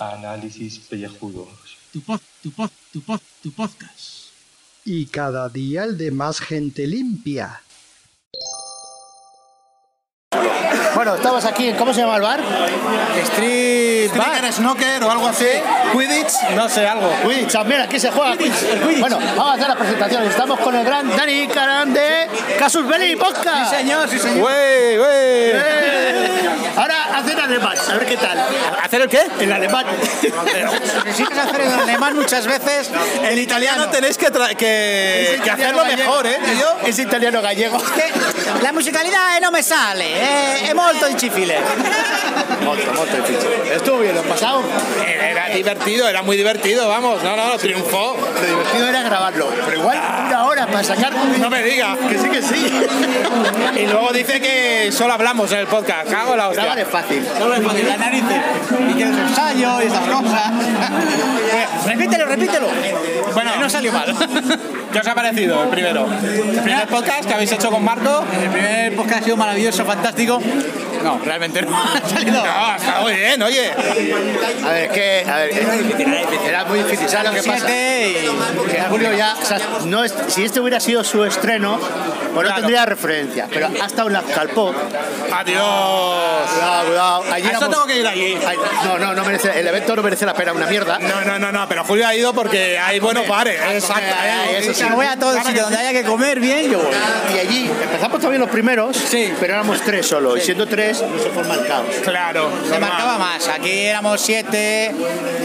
Análisis pellejudos. Tu pod, tu pod, tu pod, tu podcast. Y cada día el de más gente limpia. Bueno, estamos aquí, ¿cómo se llama el bar? Street Bar. Snooker o algo así. Quidditch, no sé, algo. Quidditch, ah, mira, aquí se juega Quidditch. Bueno, vamos a hacer la presentación. Estamos con el gran Dani Caran de Casus Belli Podcast. Sí, señor, sí, señor. ¡Wey, wey! Eh, Ahora hacer alemán, a ver qué tal. ¿Hacer el qué? El alemán. Necesitas hacer el alemán muchas veces. El italiano tenéis que, que, que hacerlo mejor, ¿eh? tío? Es italiano gallego. La musicalidad no me sale, eh, è molto difficile. Molto, molto difícil. Estuvo bien, lo pasado. Era divertido, era muy divertido, vamos. No, no, no, triunfó. Lo divertido era grabarlo. Pero igual una para sacar. No me digas. Que sí, que sí. Y luego dice que solo hablamos en el podcast. Cago en la hostia. Grabar es fácil. Solo es fácil, la narices. Y que los ensayos y esas cosas. repítelo, repítelo. Bueno, no salió mal. ¿Qué os ha parecido el primero? El primer podcast que habéis hecho con Marco. El primer podcast ha sido maravilloso, fantástico. No, realmente no. Ha salido. No, está muy bien, oye. A ver, es que. A ver, era muy difícil. ¿Sabes lo que pasa? Que Julio ya. o sea, no es, si este hubiera sido su estreno, pues no tendría referencia. Pero ha estado en la Calpó. Adiós. Cuidado, cuidado. Allí eso tengo que ir allí. No, no, no merece. El evento no merece la pena, una mierda. No, no, no, no, pero Julio ha ido porque hay buenos. Exacto. ay, ¿eh? eso sí. Si voy a todo el sitio donde haya que comer bien, yo voy. Y allí empezamos también los primeros, Sí. pero éramos tres solo. Y siendo tres, no se forma el caos. Claro. Se normal. marcaba más. Aquí éramos siete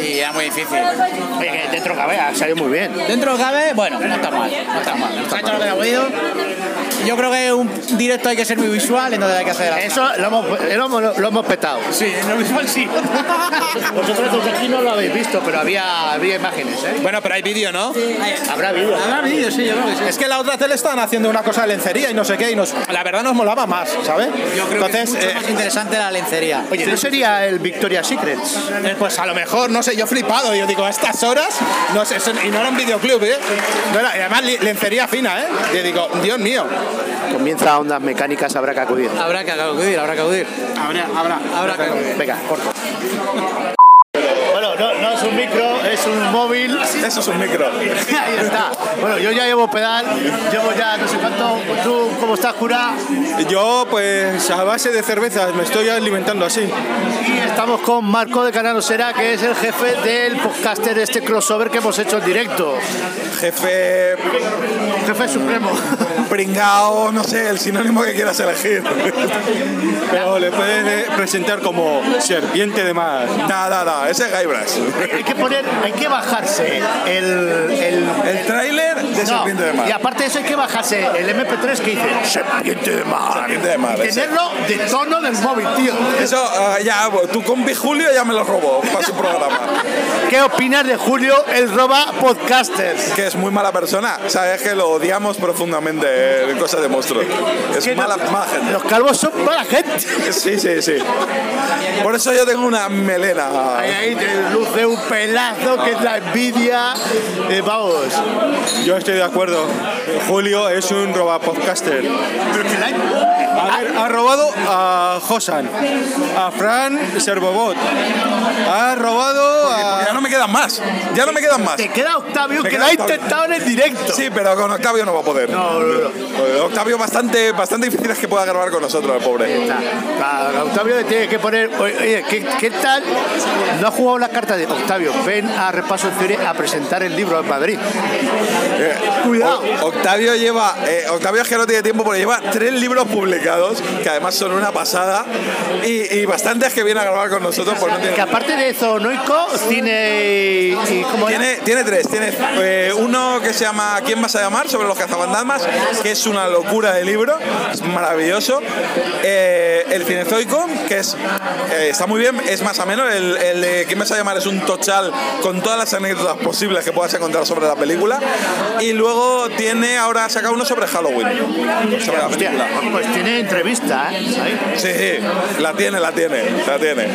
y era muy difícil. Oye, que dentro cabe, ha salido muy bien. Dentro cabe, bueno, no está mal. No está mal. Ha hecho lo que ha podido. Yo creo que un directo hay que ser muy visual, entonces hay que hacer. Eso lo hemos, lo hemos, lo hemos petado. Sí, en lo visual sí. Vosotros desde aquí no lo habéis visto, pero había, había imágenes, ¿eh? Bueno, pero hay vídeo, ¿no? Habrá vídeo. Habrá vídeo, sí, yo creo que sí. Es que la otra tele estaban haciendo una cosa de lencería y no sé qué, y nos, la verdad nos molaba más, ¿sabes? Yo creo Entonces, que es mucho eh, más interesante la lencería. Oye, ¿no sería el Victoria's Secrets? eh, pues a lo mejor, no sé, yo flipado, yo digo, a estas horas, no sé, y no era un videoclub, ¿eh? No era, y además lencería fina, ¿eh? Yo digo, Dios mío. Comienza ondas mecánicas, habrá que acudir. Habrá que acudir, habrá que acudir. Habrá, habrá. Habrá que acudir. Venga, corto. Bueno, no, no es un micro, es un móvil. Eso es un micro. Ahí está. Bueno, yo ya llevo pedal, llevo ya no sé cuánto. ¿Tú cómo estás, cura? Yo, pues, a base de cervezas me estoy alimentando así. Y estamos con Marco de Canal Osera, que es el jefe del podcaster de este crossover que hemos hecho en directo. Jefe Jefe supremo. Pringao, no sé, el sinónimo que quieras elegir. Pero le puedes eh, presentar como serpiente de mar. Nada, nada, ese es Guybrush. hay que poner, hay que bajarse el, el, de no, serpiente de mar. Y aparte de eso hay que bajarse el MP3 que dice serpiente de mar. Serpiente de mar, Y tenerlo de tono del móvil, tío. Eso, ah, ya, tu compi Julio ya me lo robó para su programa. ¿Qué opinas de Julio el roba podcasters? Que es muy mala persona. Sabes que lo odiamos profundamente en cosas de monstruos. Es Que no- mala, mala gente. Los calvos son mala gente. Sí, sí, sí. Por eso yo tengo una melena. Ahí, ahí te luce un pelazo que es la envidia. Eh, vamos. Yo estoy de acuerdo. Julio es un robapodcaster. Pero que la- A ver, ha robado a Josan, a Fran Servobot, ha robado a... Ya no me quedan más, ya no me quedan más. Te queda Octavio Me que queda lo ha intentado en el directo. Sí, pero con Octavio no va a poder. No, no, no. Eh, Octavio bastante, bastante difícil es que pueda grabar con nosotros, el pobre. Claro, Octavio le tiene que poner. Oye, ¿qué, qué tal? No ha jugado la carta de Octavio. Ven a Repaso en Serie a presentar el libro en Madrid. Eh, Cuidado. O- Octavio lleva, eh, Octavio es que no tiene tiempo porque lleva tres libros publicados, que además son una pasada, y, y bastantes que viene a grabar con nosotros, pues no tiene... Que aparte de Zonoico, tiene. ¿cómo? Tiene, tiene tres. Tiene eh, uno que se llama ¿Quién vas a llamar? sobre los cazafantasmas, que es una locura de libro, es maravilloso. Eh, el Cinezoico, que es eh, está muy bien, es más o menos. El, el de ¿Quién vas a llamar? es un tochal con todas las anécdotas posibles que puedas encontrar sobre la película. Y luego tiene, ahora ha sacado uno sobre Halloween. Sobre la película. Pues tiene tiene entrevista, ¿eh? Ahí. Sí, la tiene, la tiene, la tiene.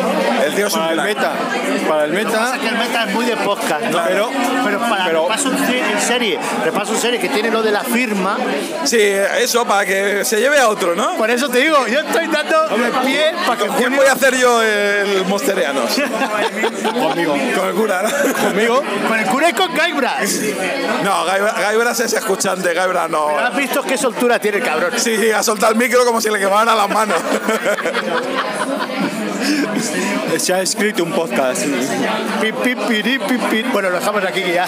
El tío es un Para el crack. meta. Para el meta. Pasa que el meta es muy de podcast, ¿no? Claro. pero para Pero- repaso en se- en serie, repaso en serie que tiene lo de la firma. Sí, eso, para que se lleve a otro, ¿no? Por eso te digo, yo estoy dando el pie para que ¿Con quién voy a hacer yo el Mosterianos? Conmigo. Con el cura, ¿no? Conmigo. Con el cura y con Gaibras. No, Gai- Gaibras es escuchante, Gaibras no. ¿Has visto qué soltura tiene el cabrón? Sí, ha soltado el micro como si le quemaran las manos. Se ha escrito un podcast. Pi, pi, piri, pi, pi. Bueno, lo dejamos aquí ya.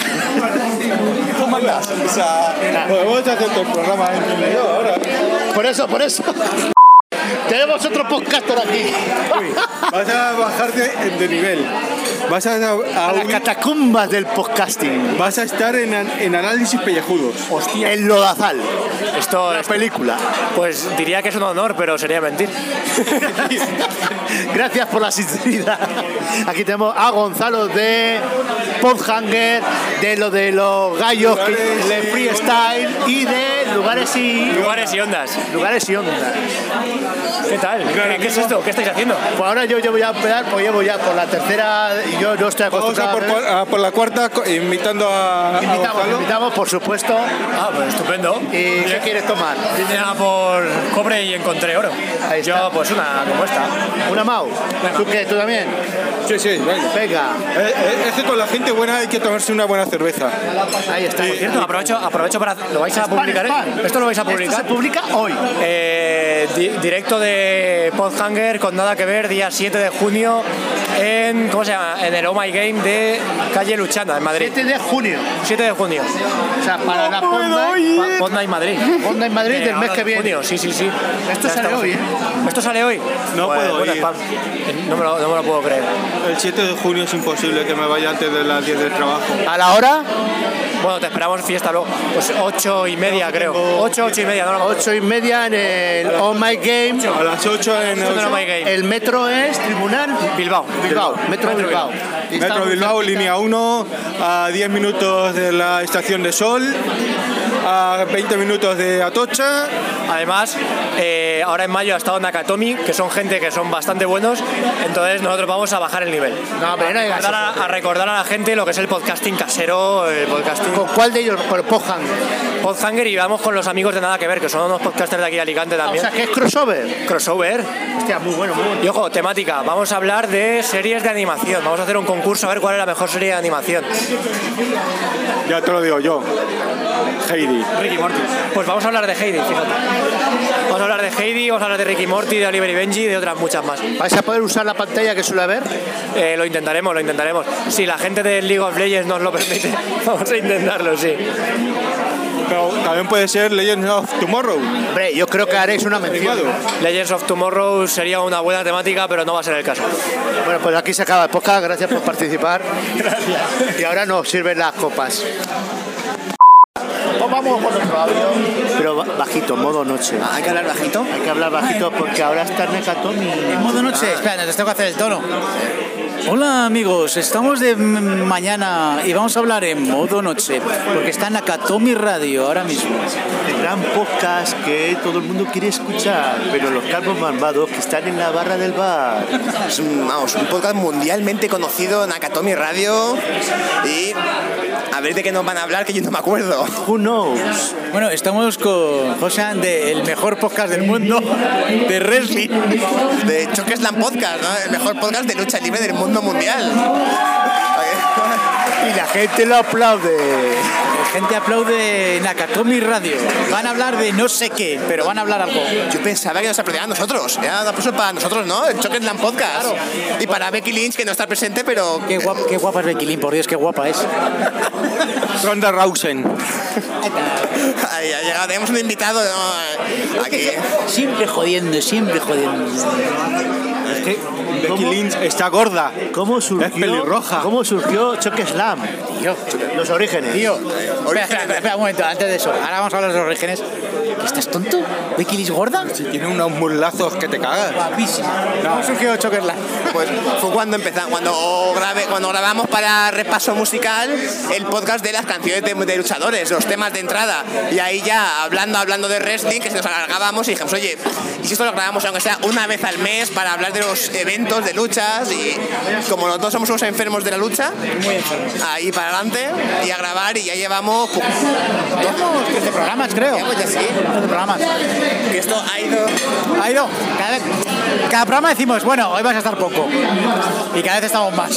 ¿Cómo andas? O sea, Podemos hacer todo el programa en medio ahora. Por eso, por eso. Tenemos otro podcaster aquí. Vas a bajarte de nivel. Vas a, a- a A las catacumbas del podcasting. vas a estar en, en análisis pellejudos. El Lodazal. Esto es- película. Pues diría que es un honor, pero sería mentir. Gracias por la sinceridad. Aquí tenemos a Gonzalo de Podhanger, de lo de los gallos, que, de freestyle y de lugares y Lugares y ondas. lugares y ondas. ¿Qué tal? ¿Qué, qué es esto? ¿Qué estáis haciendo? Pues ahora yo, yo voy a empezar, pues llevo ya por la tercera, y yo no estoy Vamos a acostumbrado. por, a a por la cuarta, invitando a, a Invitamos, Gonzalo. invitamos, por supuesto. Ah, pues estupendo. ¿Y qué quieres tomar? Vine a por cobre y encontré oro. Ahí está. Yo, pues una como esta. ¿Una Mau? ¿Tú qué? ¿Tú también? Sí, sí, venga. Venga, Eh, eh, es que con la gente buena hay que tomarse una buena cerveza. ahí está. Por cierto, aprovecho, aprovecho para... ¿Lo vais a publicar? ¿Esto lo vais a Esto publicar? se publica hoy. Eh, di- directo de Podhanger con nada que ver, día 7 de junio en, ¿cómo se llama? En el Oh My Game de calle Luchana, en Madrid. 7 de junio. 7 de junio. O sea, para la Podnight, Podnight Madrid. Podnight Madrid del mes que de viene. junio, sí, sí, sí. Esto Ya sale estamos. hoy, ¿eh? ¿Esto sale hoy? No Pues, puedo bueno, ir. No me, lo, no me lo puedo creer. El 7 de junio es imposible que me vaya antes de las 10 del trabajo. ¿A la hora? Bueno, te esperamos fiesta luego. Pues 8 y media, creo. 8, 8 y media, no, no. 8 y media en el Oh My Game. A las 8 en no el me game. El metro es Tribunal Bilbao. Bilbao. Metro Metro Bilbao. Está Metro Bilbao, línea 1, a 10 minutos de la estación de Sol, a 20 minutos de Atocha. Además, eh, ahora en mayo ha estado Nakatomi, que son gente que son bastante buenos, entonces nosotros vamos a bajar el nivel. No, pero no digas Recordar eso. a, a recordar a la gente lo que es el podcasting casero, el podcasting ¿Con cuál de ellos? Por Pohan. Podhanger y vamos con los amigos de Nada Que Ver, que son unos podcasters de aquí de Alicante O también. sea, que es crossover. Crossover. Hostia, muy bueno, muy bueno. Y ojo, temática, vamos a hablar de series de animación. Vamos a hacer un concurso a ver cuál es la mejor serie de animación. Ya te lo digo yo. Heidi. Ricky Morty. Pues vamos a hablar de Heidi, fíjate. Vamos a hablar de Heidi, vamos a hablar de Ricky Morty, de Oliver y Benji y de otras muchas más. ¿Vais a poder usar la pantalla que suele haber? Eh, lo intentaremos, lo intentaremos. Si la gente del League of Legends nos lo permite, vamos a intentarlo, sí. Pero también puede ser Legends of Tomorrow. Hombre, yo creo que haréis una mención. Legends of Tomorrow sería una buena temática, pero no va a ser el caso. Bueno, pues aquí se acaba el podcast. Gracias por participar. Gracias. Y ahora nos sirven las copas. Pues vamos con otro audio. Pero ba- bajito, modo noche. ¿Hay que hablar bajito? Hay que hablar bajito porque ahora está Nekatomi. En modo noche. Espera, les tengo que hacer el tono. Hola amigos, estamos de mañana y vamos a hablar en modo noche, porque está en Nakatomi Radio ahora mismo. El gran podcast que todo el mundo quiere escuchar, pero los calvos malvados que están en la barra del bar. Es un, vamos, un podcast mundialmente conocido en Nakatomi Radio y a ver de qué nos van a hablar que yo no me acuerdo. Who knows? Bueno, estamos con José de el mejor podcast del mundo de wrestling. De Chokeslam Podcast, ¿no? El mejor podcast de lucha libre del mundo mundial. Y la gente lo aplaude. La gente aplaude Nakatomi Radio. Van a hablar de no sé qué, pero van a hablar algo. Yo pensaba que nos aplaudían a nosotros. Era un aplauso para nosotros, ¿no? El Chokeslam Podcast. Y para Becky Lynch, que no está presente, pero Qué guapa, qué guapa es Becky Lynn, por Dios, qué guapa es. Ronda Rousey. Ahí ha llegado. Tenemos un invitado ¿no? aquí. Siempre jodiendo, siempre jodiendo. Es que Becky Lynch está gorda. ¿Cómo surgió? Es pelirroja. ¿Cómo surgió Choque Slam? Tío, Los orígenes. tío. Espera, espera, espera, espera un momento, antes de eso. Ahora vamos a hablar de los orígenes. ¿Estás tonto? ¿Becky Lynch gorda? Tiene unos mulazos que te cagas. No, surgió Chokerla. Pues fue cuando empezamos, cuando, grabé, cuando grabamos para repaso musical el podcast de las canciones de, de luchadores, los temas de entrada. Y ahí ya hablando, hablando de wrestling, que se nos alargábamos y dijimos, oye, ¿y si esto lo grabamos aunque sea una vez al mes para hablar de los eventos de luchas? Y como nosotros somos unos enfermos de la lucha, ahí para adelante y a grabar y ya llevamos... pues, Llevamos 13 programas, creo. Llevamos ya sí. 13 programas. Que esto ha ido... Ha ido. Cada, vez- cada programa decimos, bueno, hoy vas a estar poco. Y cada vez estamos más.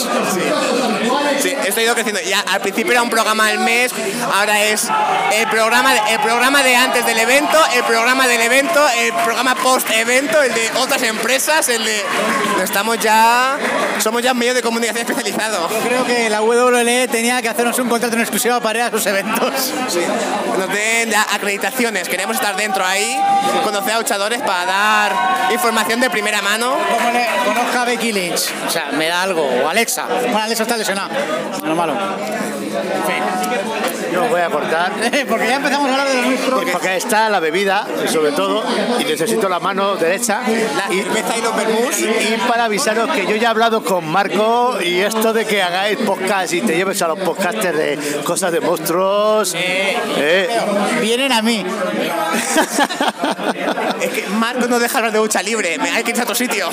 Sí, esto ha ido creciendo. Ya al principio era un programa al mes, ahora es el programa, el programa de antes del evento, el programa del evento, el programa post evento, el de otras empresas, el de. Estamos ya. Somos ya un medio de comunicación especializado. Yo creo que la WWE tenía que hacernos un contrato en exclusiva para ir a sus eventos. Nos den ya acreditaciones, queremos estar dentro ahí, conocer a luchadores para dar información de primera mano. Como le conozca a Becky Lynch. O sea, me da algo. O Alexa. Bueno, Alexa está lesionada. No malo. Yo voy a cortar. Porque ya empezamos a hablar de lo nuestro. Porque está la bebida, sobre todo, y necesito la mano derecha. La Y, cerveza y los vermús. y para avisaros que yo ya he hablado con Marco y esto de que hagáis podcast y te lleves a los podcasters de cosas de monstruos. eh, Vienen a mí. Es que Marco no deja hablar de lucha libre, me- hay que irse a otro sitio.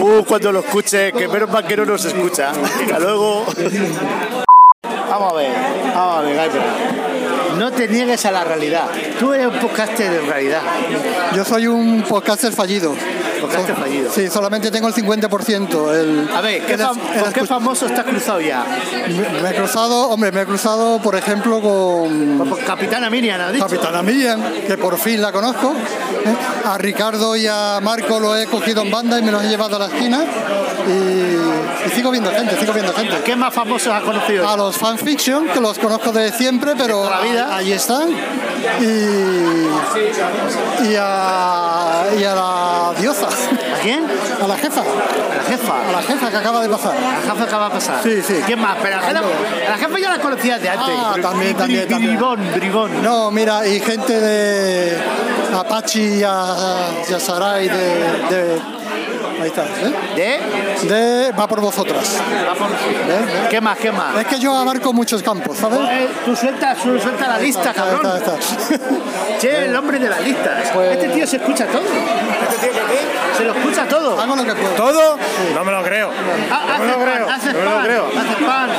uh, cuando lo escuche, que menos mal que no nos escucha. Hasta luego. Vamos a ver, vamos a ver. No te niegues a la realidad. Tú eres un podcaster de realidad. Yo soy un podcaster fallido. Fallido. Sí, solamente tengo el 50%. El, A ver, ¿qué el- fam- el ¿con qué famoso estás cruzado ya? me, me he cruzado, hombre, me he cruzado, por ejemplo, con Capitana Miriam, ¿has dicho? Capitana Miriam, que por fin la conozco. ¿eh? A Ricardo y a Marco lo he cogido en banda y me los he llevado a la esquina. Y, y sigo viendo gente, sigo viendo gente. ¿Qué más famosos has conocido? A los fanfiction, que los conozco de siempre, pero toda la vida. ahí están. Y, y, a, y a la diosa, ¿A quién? a la jefa, A la jefa. a la jefa que acaba de pasar. La jefa acaba de pasar. Sí, sí. ¿Quién más? Pero a la, jefa, a la jefa ya la conocías de antes. Ah, también, también, también. Bribón, bribón. No, mira, y gente de Apache y a, y a Sarai de, de- Ahí está, ¿eh? ¿De? De Va por vosotras. Vamos. ¿eh? ¿Qué más? ¿Qué más? Es que yo abarco muchos campos, ¿sabes? Eh, Tú suelta, tú suelta la lista, Está, cabrón. está, está. Che, el hombre de las listas. Pues- Este tío se escucha todo. Se lo escucha todo. Hago lo que puedo. ¿Todo? No me lo creo. Ah, No me lo creo. No me lo creo.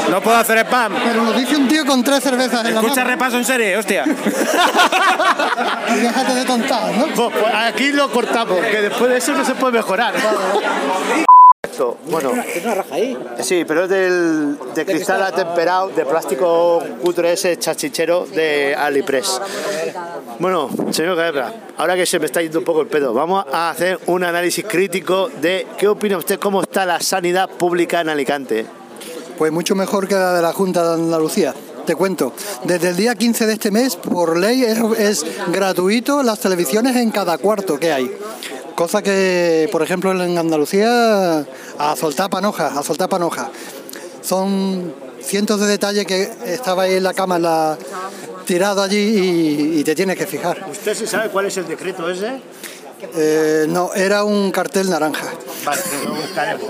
No puedo hacer spam. Pero lo dice un tío con tres cervezas en la Escucha mano. repaso en serie, hostia. Déjate de tontar, ¿no? Pues, pues aquí lo cortamos, que después de eso no se puede mejorar. Esto, Bueno, sí, pero es del, de cristal atemperado, de plástico cutre ese chachichero de Alipress. Bueno, señor Guerra, ahora que se me está yendo un poco el pedo, vamos a hacer un análisis crítico de qué opina usted cómo está la sanidad pública en Alicante. Pues mucho mejor que la de la Junta de Andalucía. Te cuento, desde el día 15 de este mes, por ley, es, es gratuito las televisiones en cada cuarto que hay. Cosa que, por ejemplo, en Andalucía, a soltar panoja, a soltar panoja. Son cientos de detalles que estaba ahí en la cama, en la- tirado allí y, y te tienes que fijar. ¿Usted sí sabe cuál es el decreto ese? Eh, no, era un cartel naranja. Vale, lo buscaremos.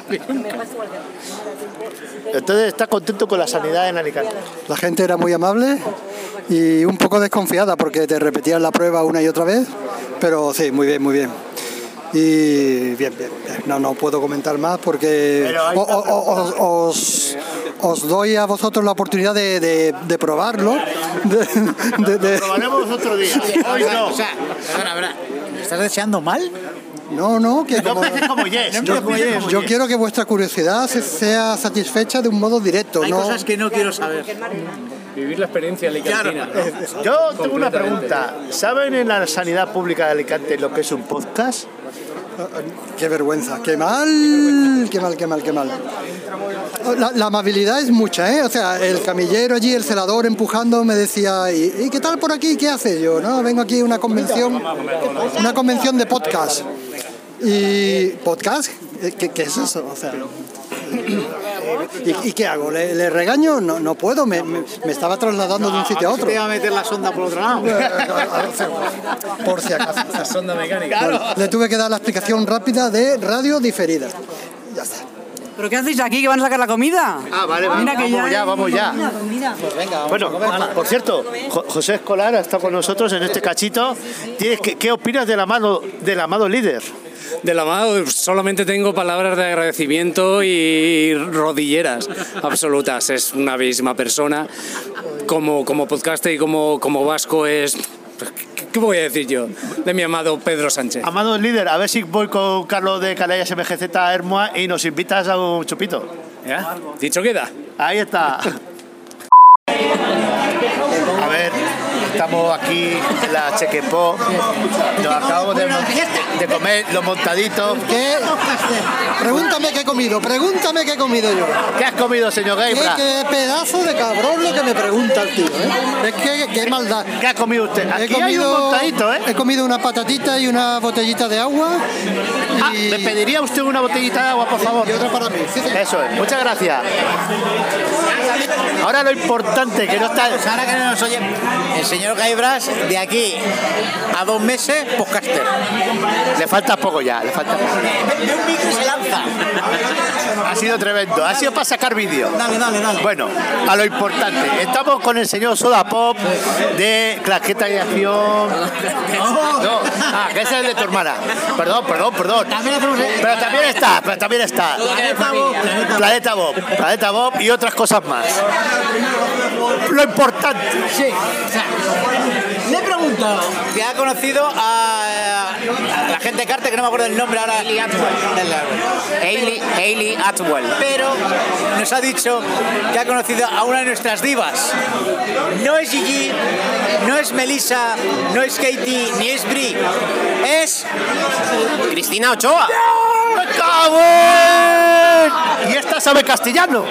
Entonces, ¿está contento con la sanidad en Alicante? La gente era muy amable y un poco desconfiada porque te repetían la prueba una y otra vez, pero sí, muy bien, muy bien. Y bien, bien, bien. No, no puedo comentar más porque o- o- o- os, os- os doy a vosotros la oportunidad de, de- de probarlo. de- de- de- Probaremos otro día. Hoy no. O sea, perdona, perdona. ¿Me estás deseando mal? no, no, que No como- Yes. yo, no como yo Yes. quiero que vuestra curiosidad se- sea satisfecha de un modo directo. Hay no, cosas que no quiero saber. Vivir la experiencia alicantina. Yo tengo una pregunta. ¿Saben en la sanidad pública de Alicante lo que es un podcast? Qué vergüenza, qué mal, qué mal, qué mal, qué mal. La, amabilidad es mucha, ¿eh? O sea, el camillero allí, el celador empujando, me decía, ¿y, qué tal por aquí? ¿Qué haces? Yo, no, vengo aquí a una convención, una convención de podcast. ¿Y podcast? ¿Qué, qué es eso? O sea, ¿Y, y qué hago? ¿Le, le regaño? No, no puedo, me, me- me estaba trasladando de un sitio a otro. Te iba a meter la sonda por otro lado. Por si acaso. La sonda mecánica. Bueno, le tuve que dar la explicación rápida de radio diferida. ¿Pero qué hacéis aquí? ¿Que van a sacar la comida? Ah, vale, vale. Mira que vamos ya. ya, vamos ya. Bueno, por cierto, Jo- José Escolar ha estado con nosotros en este cachito. Tienes que- ¿Qué opinas del amado, del amado líder? Del amado solamente tengo palabras de agradecimiento y rodilleras absolutas. Es una bellísima persona. Como, como podcaster y como, como vasco es... ¿Qué, qué voy a decir yo de mi amado Pedro Sánchez? Amado líder, a ver si voy con Carlos de Calayas MGZ Hermoa y nos invitas a un chupito. ¿Ya? Dicho queda. Ahí está. A ver, estamos aquí en la Chequepó. Nos acabamos de, de comer los montaditos. ¿Qué? Pregúntame qué he comido, pregúntame qué he comido yo. ¿Qué has comido, señor ¿Qué, Gaibra? qué pedazo de cabrón lo que me pregunta el tío, ¿eh? Es que qué maldad. ¿Qué ha comido usted? He Aquí hay un montadito, ¿eh? He comido una patatita y una botellita de agua. Ah, y- ¿me pediría usted una botellita de agua, por favor? Y otra para mí. Sí, sí. Eso es, muchas gracias. Ahora lo importante, que no está... Pues ahora que no nos oye, el señor Gaibras, de aquí a dos meses, podcaster. Le falta poco ya, le falta poco. De un micro se lanza. Ha sido tremendo, ha sido para sacar vídeo. Dale, dale, dale. Bueno, a lo importante, estamos con el señor Soda Pop de Claqueta y Acción. No, ah, que ese es el de tu hermana. Perdón, perdón, perdón. Pero también está, pero también está. Planeta Bob, Planeta Bob y otras cosas más. Lo importante. Sí, o sea, le he preguntado que ha conocido a, a la gente de Carter, que no me acuerdo el nombre ahora. Hailey Atwell. Hailey, Atwell. Pero nos ha dicho que ha conocido a una de nuestras divas. No es Gigi, no es Melissa, no es Katie, ni es Brie. Es Cristina Ochoa. ¡Me cago en! Y esta sabe castellano.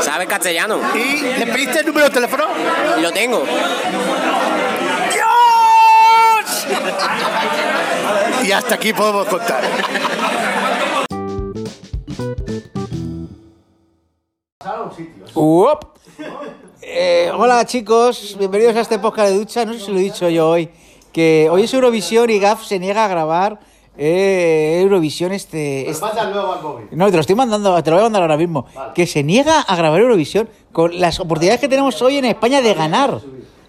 Sabe castellano. ¿Y le pediste el número de teléfono? Lo tengo. Y hasta aquí podemos contar. Uop. Eh, hola chicos, bienvenidos a este podcast de ducha. No sé si lo he dicho yo hoy, que hoy es Eurovisión y Gaf se niega a grabar eh, Eurovisión este... este- luego al móvil. No, te lo estoy mandando, te lo voy a mandar ahora mismo. Que se niega a grabar Eurovisión con las oportunidades que tenemos hoy en España de ganar.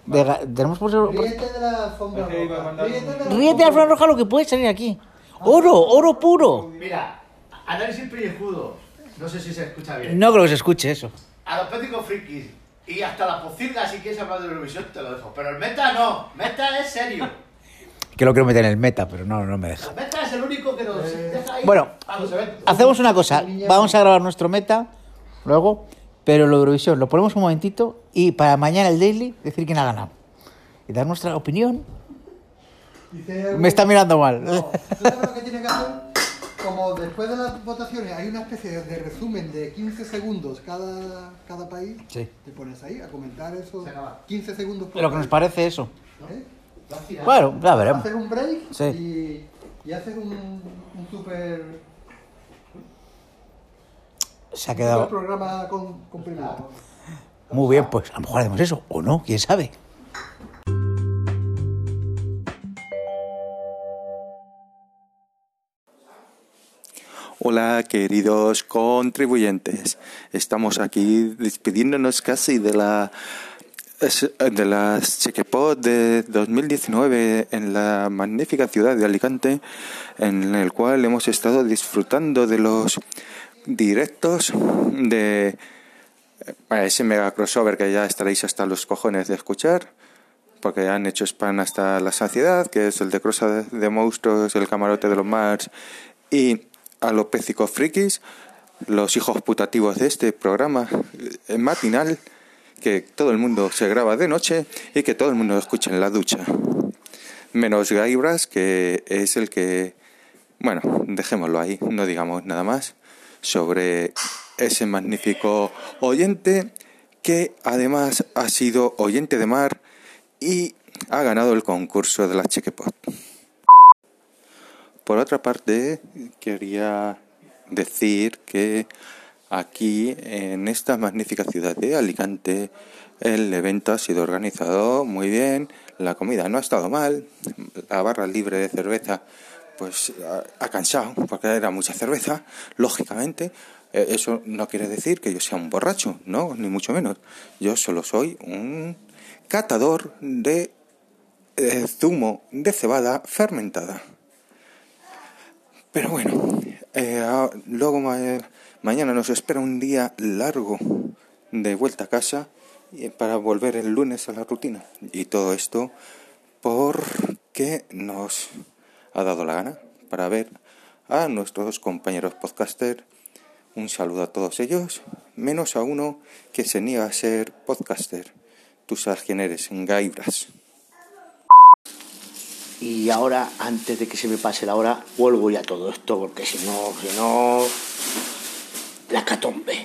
De ga- tenemos por- Ríete de la alfombra roja. Ríete de la Ríete de Alfredo Roja lo que puede salir aquí. Oro, oro puro. Mira, análisis pellejudo. No sé si se escucha bien. No creo que se escuche eso. A los péticos frikis y hasta la pocilga, si quieres hablar de Eurovisión, te lo dejo. Pero el meta no. Meta es serio. Que lo quiero meter en el meta, pero no, no me deja. El meta es el único que nos deja ahí Bueno. Hacemos una cosa, vamos a grabar nuestro meta luego, pero lo de Eurovisión lo ponemos un momentito y para mañana el daily decir quién ha ganado. Y dar nuestra opinión. Dice- Me está mirando mal. ¿Tú sabes lo que tiene que hacer? Como después de las votaciones hay una especie de resumen de 15 segundos cada, cada país, Sí. te pones ahí a comentar eso 15 segundos por Lo que nos parece eso. ¿eh? Bueno, ya veremos. Haces un break Sí. y, y haces un, un super, Se ha quedado programa con, muy bien, pues a lo mejor hacemos eso, o no, quién sabe. Hola queridos contribuyentes, estamos aquí despidiéndonos casi de la de las Chequepod de 2019 en la magnífica ciudad de Alicante, en el cual hemos estado disfrutando de los directos de eh, ese mega crossover que ya estaréis hasta los cojones de escuchar, porque han hecho spam hasta la saciedad, que es el de Crosa de, Monstruos, el camarote de los Mars y a los pécicos frikis, los hijos putativos de este programa eh, matinal, que todo el mundo se graba de noche y que todo el mundo escucha en la ducha. Menos Gaibras, que es el que... Bueno, dejémoslo ahí, no digamos nada más sobre ese magnífico oyente que además ha sido oyente de mar y ha ganado el concurso de la Chequepot. Por otra parte, quería decir que aquí en esta magnífica ciudad de Alicante. El evento ha sido organizado muy bien, la comida no ha estado mal, la barra libre de cerveza pues ha, cansado porque era mucha cerveza, lógicamente. Eh, Eso no quiere decir que yo sea un borracho, no, ni mucho menos. Yo solo soy un catador de eh, zumo de cebada fermentada. Pero bueno, eh, luego ma- mañana nos espera un día largo de vuelta a casa y para volver el lunes a la rutina. Y todo esto porque nos ha dado la gana para ver a nuestros compañeros podcaster. Un saludo a todos ellos, menos a uno que se niega a ser podcaster. Tú sabes quién eres, Gaibras. Y ahora, antes de que se me pase la hora, vuelvo ya todo esto, porque si no, si no, la catombe.